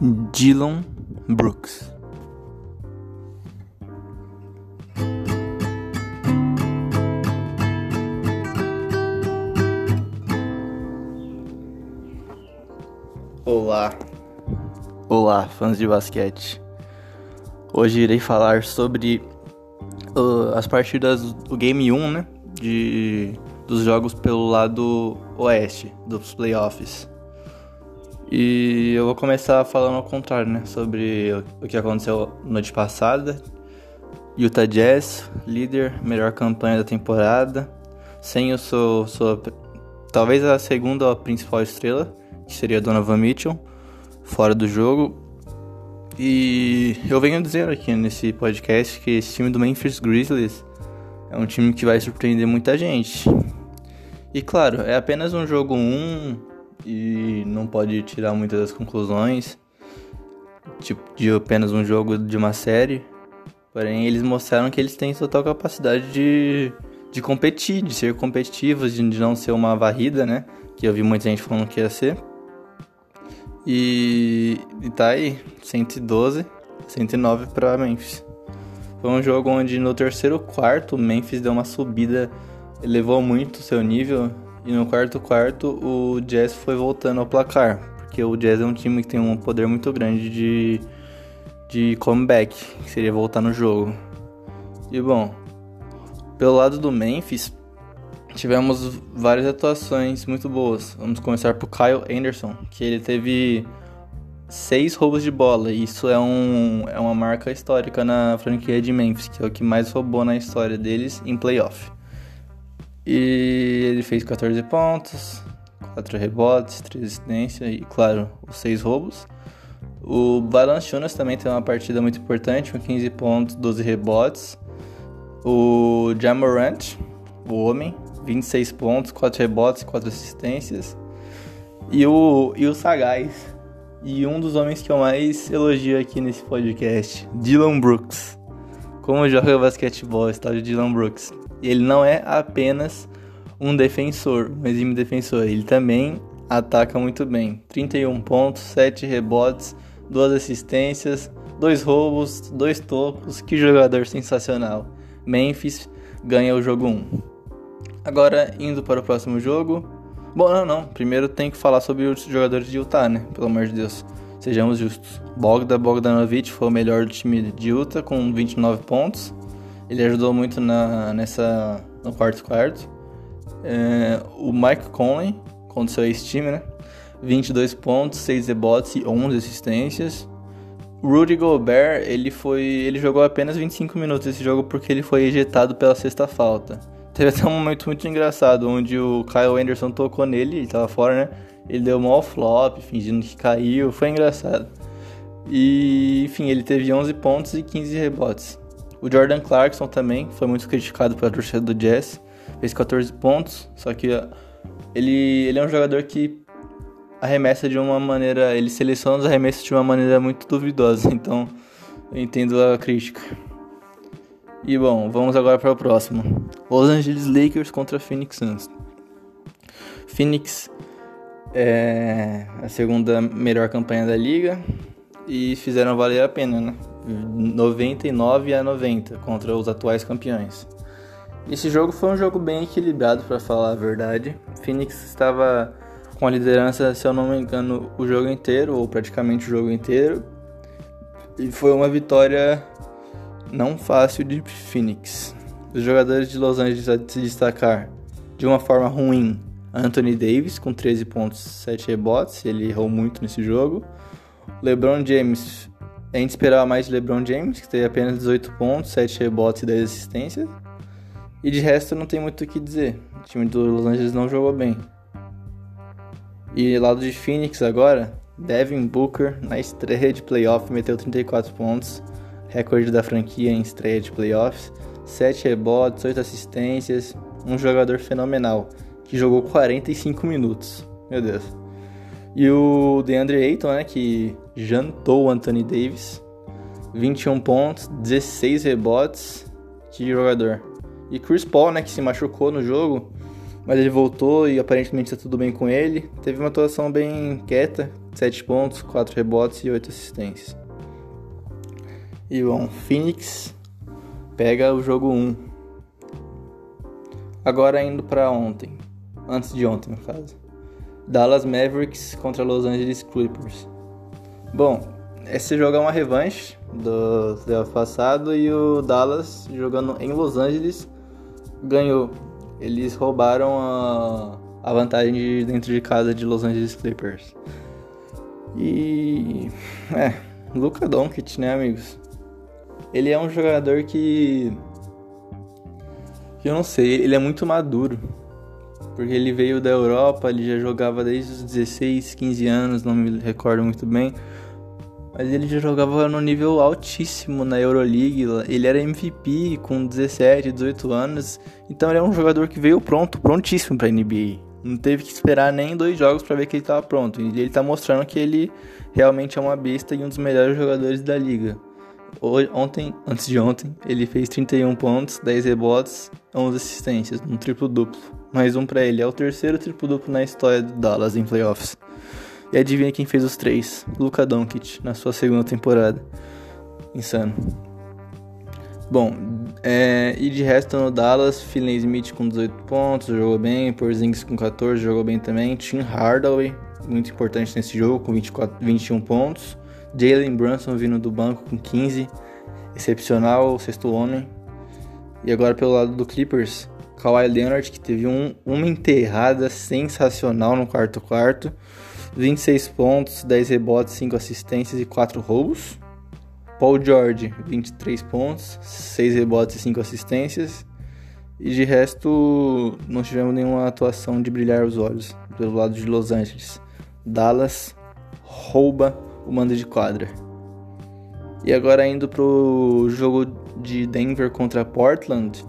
Dylan Brooks. Olá, olá, fãs de basquete. Hoje irei falar sobre uh, as partidas do Game 1, né? De, dos jogos pelo lado oeste, dos playoffs. E eu vou começar falando ao contrário, né? Sobre o que aconteceu noite passada. Utah Jazz, líder, melhor campanha da temporada. Sem o seu, talvez a segunda principal estrela, que seria Donovan Mitchell, fora do jogo. E eu venho dizendo aqui nesse podcast que esse time do Memphis Grizzlies é um time que vai surpreender muita gente. E claro, é apenas um jogo 1 um, e não pode tirar muitas das conclusões tipo, de apenas um jogo de uma série. Porém, eles mostraram que eles têm total capacidade de, de competir, de ser competitivos, de, não ser uma varrida, né? Que eu vi muita gente falando que ia ser. E, e tá aí, 112, 109 para Memphis. Foi um jogo onde no terceiro quarto o Memphis deu uma subida, elevou muito o seu nível. E no quarto quarto o Jazz foi voltando ao placar. Porque o Jazz é um time que tem um poder muito grande de, de comeback, que seria voltar no jogo. E bom, pelo lado do Memphis, tivemos várias atuações muito boas. Vamos começar por Kyle Anderson, que ele teve seis roubos de bola. Isso é, um, é uma marca histórica na franquia de Memphis, que é o que mais roubou na história deles em playoff. E ele fez 14 pontos, 4 rebotes, 3 assistências e, claro, os 6 roubos. O Valanciunas também tem uma partida muito importante, com 15 pontos, 12 rebotes. O Jamorant, o homem, 26 pontos, 4 rebotes, 4 assistências. E o, e o Sagaz, e um dos homens que eu mais elogio aqui nesse podcast, Dylan Brooks. Como joga basquetebol, está de Dylan Brooks. E ele não é apenas um defensor, um exímio defensor, ele também ataca muito bem. 31 pontos, 7 rebotes, 2 assistências, 2 roubos, 2 tocos. Que jogador sensacional. Memphis ganha o jogo 1. Agora, indo para o próximo jogo. Bom, não, não. Primeiro tem que falar sobre os jogadores de Utah, né? Pelo amor de Deus. Sejamos justos. Bogdan Bogdanovic foi o melhor do time de Utah com 29 pontos. Ele ajudou muito na, nessa, no quarto quarto. É, o Mike Conley, contra o seu ex-time, né? 22 pontos, 6 rebotes e 11 assistências. Rudy Gobert, ele foi, ele jogou apenas 25 minutos esse jogo porque ele foi ejetado pela sexta falta. Teve até um momento muito engraçado, onde o Kyle Anderson tocou nele, ele tava fora, né? Ele deu um flop, fingindo que caiu, foi engraçado. E, enfim, ele teve 11 pontos e 15 rebotes. O Jordan Clarkson também foi muito criticado pela torcida do Jazz, fez 14 pontos, só que ele, ele é um jogador que arremessa de uma maneira, ele seleciona os arremessos de uma maneira muito duvidosa, então eu entendo a crítica. E bom, vamos agora para o próximo. Los Angeles Lakers contra Phoenix Suns. Phoenix é a segunda melhor campanha da liga e fizeram valer a pena, né? 99 a 90 contra os atuais campeões. Esse jogo foi um jogo bem equilibrado, para falar a verdade. Phoenix estava com a liderança, se eu não me engano, o jogo inteiro, ou praticamente o jogo inteiro. E foi uma vitória não fácil de Phoenix. Os jogadores de Los Angeles a se destacar de uma forma ruim. Anthony Davis com 13 pontos, 7 rebotes, ele errou muito nesse jogo. LeBron James, a gente esperava mais de LeBron James, que teve apenas 18 pontos, 7 rebotes e 10 assistências. E de resto não tem muito o que dizer. O time do Los Angeles não jogou bem. E lado de Phoenix agora, Devin Booker na estreia de playoff meteu 34 pontos, recorde da franquia em estreia de playoffs, 7 rebotes, 8 assistências, um jogador fenomenal, que jogou 45 minutos. Meu Deus. E o DeAndre Ayton, né, que jantou o Anthony Davis, 21 pontos, 16 rebotes, que jogador. E Chris Paul, né, que se machucou no jogo, mas ele voltou e aparentemente está tudo bem com ele. Teve uma atuação bem quieta, 7 pontos, 4 rebotes e 8 assistências. E bom, Phoenix pega o jogo 1. Agora indo para ontem, antes de ontem no caso. Dallas Mavericks contra Los Angeles Clippers. Bom, esse jogo é uma revanche do ano passado e o Dallas jogando em Los Angeles ganhou. Eles roubaram a, a vantagem de dentro de casa de Los Angeles Clippers. E é, Luca Doncic, né, amigos? Ele é um jogador que eu não sei, ele é muito maduro. Porque ele veio da Europa, ele já jogava desde os 16, 15 anos, não me recordo muito bem. Mas ele já jogava no nível altíssimo na Euroleague. Ele era MVP com 17, 18 anos. Então ele é um jogador que veio pronto, prontíssimo para NBA. Não teve que esperar nem dois jogos para ver que ele estava pronto. E ele está mostrando que ele realmente é uma besta e um dos melhores jogadores da liga. Ontem, antes de ontem, ele fez 31 pontos, 10 rebotes, 11 assistências, um triplo duplo. Mais um para ele. É o terceiro triplo duplo na história do Dallas em playoffs. E adivinha quem fez os três? Luka Doncic, na sua segunda temporada. Insano. Bom, é, e de resto no Dallas, Philen Smith com 18 pontos, jogou bem, Porzingis com 14, jogou bem também, Tim Hardaway, muito importante nesse jogo, com 24, 21 pontos, Jalen Brunson vindo do banco com 15, excepcional, sexto homem. E agora pelo lado do Clippers, Kawhi Leonard, que teve um, uma enterrada sensacional no quarto quarto, 26 pontos, 10 rebotes, 5 assistências e 4 roubos. Paul George, 23 pontos, 6 rebotes e 5 assistências. E de resto, não tivemos nenhuma atuação de brilhar os olhos pelo lado de Los Angeles. Dallas rouba o mando de quadra. E agora indo pro jogo de Denver contra Portland,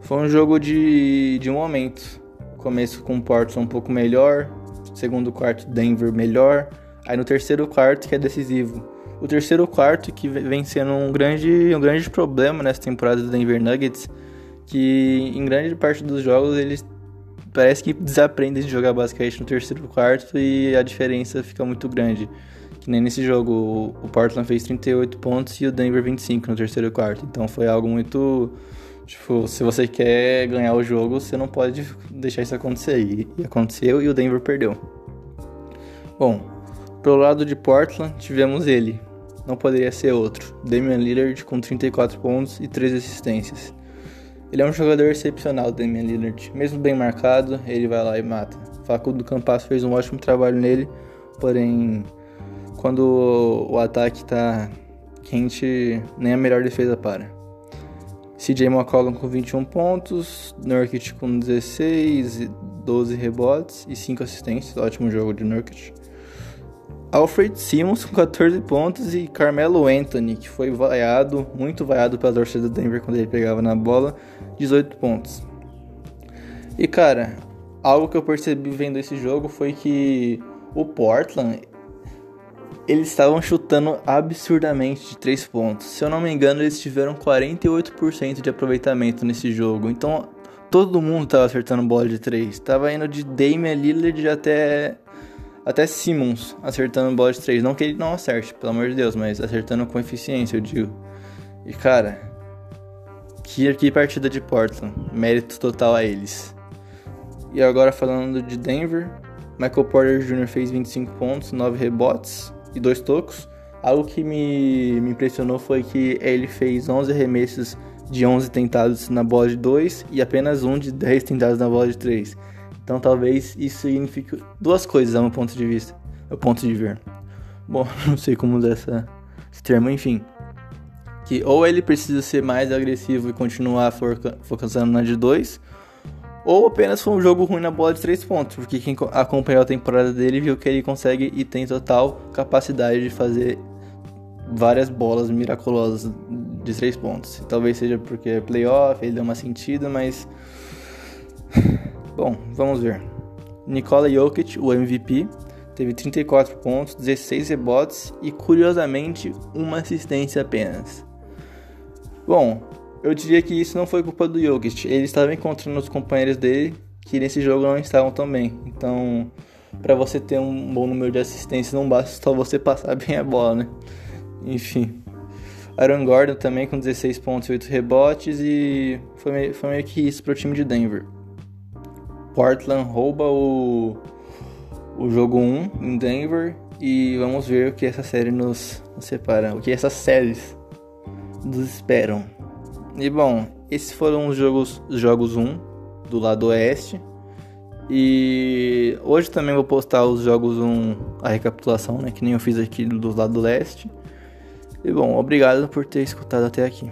foi um jogo de, de um momento. Começo com Portland um pouco melhor, segundo quarto Denver melhor, aí no terceiro quarto que é decisivo. O terceiro quarto que vem sendo um grande, um grande problema nessa temporada do Denver Nuggets, que em grande parte dos jogos eles parece que desaprendem de jogar basquete no terceiro quarto e a diferença fica muito grande. Que nem nesse jogo, o Portland fez 38 pontos e o Denver 25 no terceiro quarto. Então foi algo muito Tipo, se você quer ganhar o jogo, você não pode deixar isso acontecer. E aconteceu e o Denver perdeu. Bom, pro lado de Portland, tivemos ele. Não poderia ser outro. Damian Lillard com 34 pontos e 3 assistências. Ele é um jogador excepcional, Damian Lillard. Mesmo bem marcado, ele vai lá e mata. Facundo Campas fez um ótimo trabalho nele, porém, quando o ataque tá quente, nem a melhor defesa para. CJ McCollum com 21 pontos, Nurkic com 16, 12 rebotes e 5 assistências. Ótimo jogo de Nurkic. Alfred Simmons com 14 pontos e Carmelo Anthony, que foi vaiado, muito vaiado pela torcida do Denver quando ele pegava na bola, 18 pontos. E cara, algo que eu percebi vendo esse jogo foi que o Portland eles estavam chutando absurdamente de 3 pontos. Se eu não me engano, eles tiveram 48% de aproveitamento nesse jogo. Então, todo mundo estava acertando bola de 3. Tava indo de Damian Lillard até até Simmons acertando bola de 3. Não que ele não acerte, pelo amor de Deus, mas acertando com eficiência, eu digo. E cara, que, que partida de Portland. Mérito total a eles. E agora falando de Denver, Michael Porter Jr. fez 25 pontos, 9 rebotes e dois tocos. Algo que me, me impressionou foi que ele fez 11 arremessos de 11 tentados na bola de 2 e apenas um de 10 tentados na bola de 3. Então talvez isso signifique duas coisas a meu ponto de vista, meu ponto de ver. Bom, não sei como usar essa, esse termo, enfim. Que ou ele precisa ser mais agressivo e continuar focando na de 2, ou apenas foi um jogo ruim na bola de 3 pontos, porque quem acompanhou a temporada dele viu que ele consegue e tem total capacidade de fazer várias bolas miraculosas de 3 pontos. Talvez seja porque é playoff, ele deu uma sentida, mas. Bom, vamos ver. Nikola Jokic, o MVP, teve 34 pontos, 16 rebotes e, curiosamente, uma assistência apenas. Bom, eu diria que isso não foi culpa do Jokic. Ele estava encontrando os companheiros dele que nesse jogo não estavam tão bem. Então, para você ter um bom número de assistências, não basta só você passar bem a bola, né? Enfim. Aaron Gordon também com 16 pontos e 8 rebotes e foi meio, foi meio que isso pro time de Denver. Portland rouba o, o jogo 1 em Denver e vamos ver o que essa série nos, nos separa, o que essas séries nos esperam. E bom, esses foram os jogos, os jogos 1 do lado oeste. E hoje também vou postar os jogos 1, a recapitulação, né, que nem eu fiz aqui do lado leste. E bom, obrigado por ter escutado até aqui.